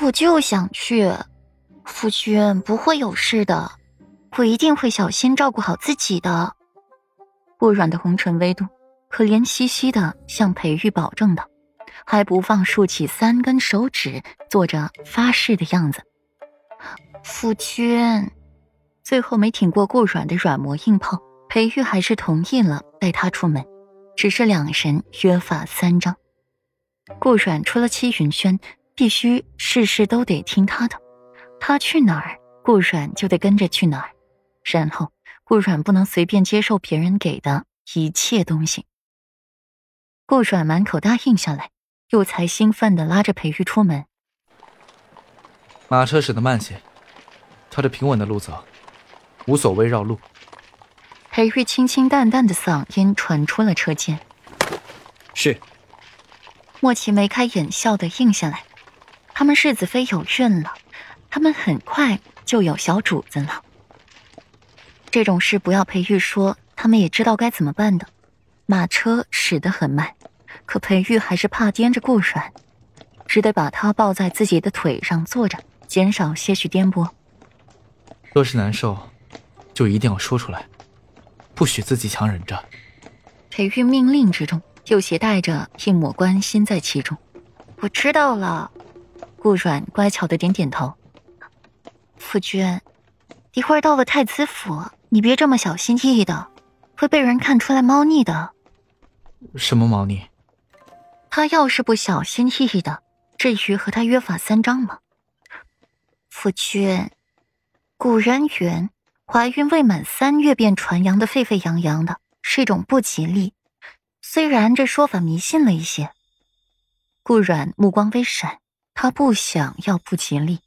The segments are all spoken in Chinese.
我就想去，夫君不会有事的，我一定会小心照顾好自己的。顾软的红唇微动，可怜兮兮的向裴玉保证道，还不放竖起三根手指，做着发誓的样子。夫君，最后没挺过顾软的软磨硬泡，裴玉还是同意了带他出门，只是两人约法三章。顾软出了七云轩，必须事事都得听他的，他去哪儿，顾软就得跟着去哪儿。然后，顾软不能随便接受别人给的一切东西。顾软满口答应下来，又才兴奋的拉着裴玉出门。马车驶得慢些，朝着平稳的路走，无所谓绕路。裴玉清清淡淡的嗓音传出了车间。是。莫奇眉开眼笑的应下来。他们世子妃有孕了，他们很快就有小主子了。这种事不要裴玉说，他们也知道该怎么办的。马车驶得很慢，可裴玉还是怕颠着顾软，只得把他抱在自己的腿上坐着。减少些许颠簸。若是难受，就一定要说出来，不许自己强忍着。裴玉命令之中，又携带着一抹关心在其中。我知道了。顾软乖巧的点点头。夫君，一会儿到了太子府，你别这么小心翼翼的，会被人看出来猫腻的。什么猫腻？他要是不小心翼翼的，至于和他约法三章吗？夫君，古人云：“怀孕未满三月便传扬的沸沸扬扬的，是一种不吉利。”虽然这说法迷信了一些，顾软目光微闪，他不想要不吉利。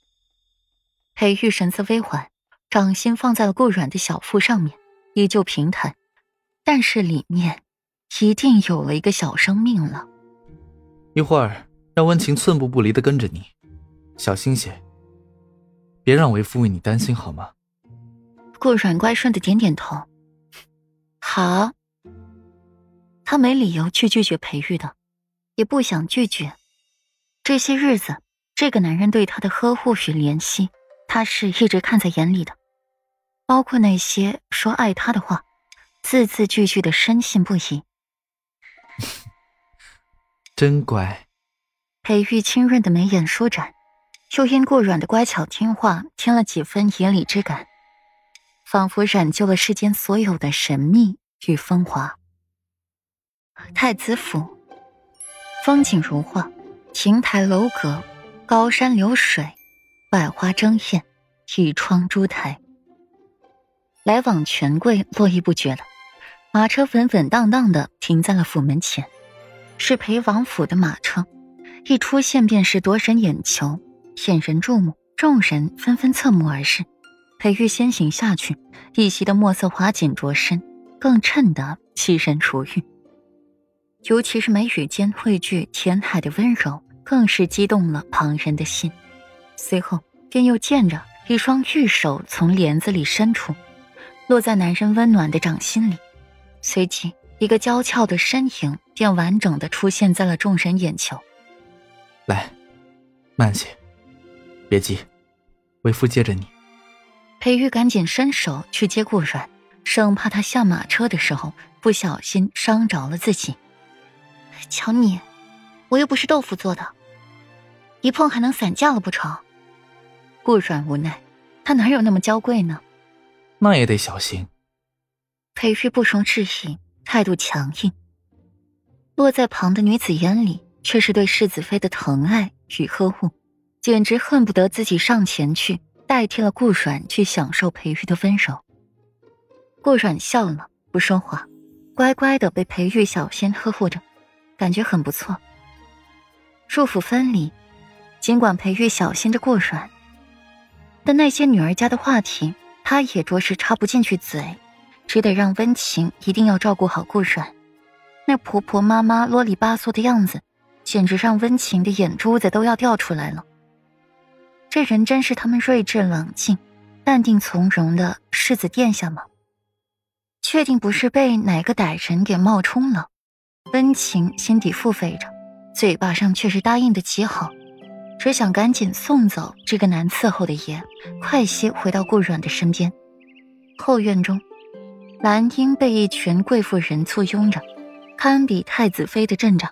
裴玉神色微缓，掌心放在了顾软的小腹上面，依旧平坦，但是里面一定有了一个小生命了。一会儿让温情寸步不离的跟着你，小心些。别让为夫为你担心好吗？顾软乖顺的点点头。好。他没理由去拒绝裴玉的，也不想拒绝。这些日子，这个男人对她的呵护与怜惜，她是一直看在眼里的。包括那些说爱她的话，字字句句的深信不疑。真乖。裴玉清润的眉眼舒展。又因顾软的乖巧听话，添了几分野里之感，仿佛染就了世间所有的神秘与风华。太子府，风景如画，亭台楼阁，高山流水，百花争艳，一窗珠台，来往权贵络绎不绝了。马车稳稳当当的停在了府门前，是裴王府的马车，一出现便是夺人眼球。引人注目，众人纷纷侧目而视。裴玉先行下去，一袭的墨色华锦着身，更衬得气人如玉。尤其是眉宇间汇聚填海的温柔，更是激动了旁人的心。随后便又见着一双玉手从帘子里伸出，落在男人温暖的掌心里。随即，一个娇俏的身影便完整的出现在了众人眼球。来，慢些。别急，为夫接着你。裴玉赶紧伸手去接顾阮，生怕他下马车的时候不小心伤着了自己。瞧你，我又不是豆腐做的，一碰还能散架了不成？顾软无奈，他哪有那么娇贵呢？那也得小心。裴玉不容置疑，态度强硬。落在旁的女子眼里，却是对世子妃的疼爱与呵护。简直恨不得自己上前去代替了顾软去享受裴玉的温柔。顾软笑了，不说话，乖乖的被裴玉小心呵护着，感觉很不错。入府分离，尽管裴玉小心着顾软，但那些女儿家的话题，他也着实插不进去嘴，只得让温情一定要照顾好顾软。那婆婆妈妈啰里吧嗦的样子，简直让温情的眼珠子都要掉出来了。这人真是他们睿智冷静、淡定从容的世子殿下吗？确定不是被哪个歹人给冒充了？温情心底腹诽着，嘴巴上却是答应的极好。只想赶紧送走这个难伺候的爷，快些回到顾阮的身边。后院中，兰英被一群贵妇人簇拥着，堪比太子妃的阵仗。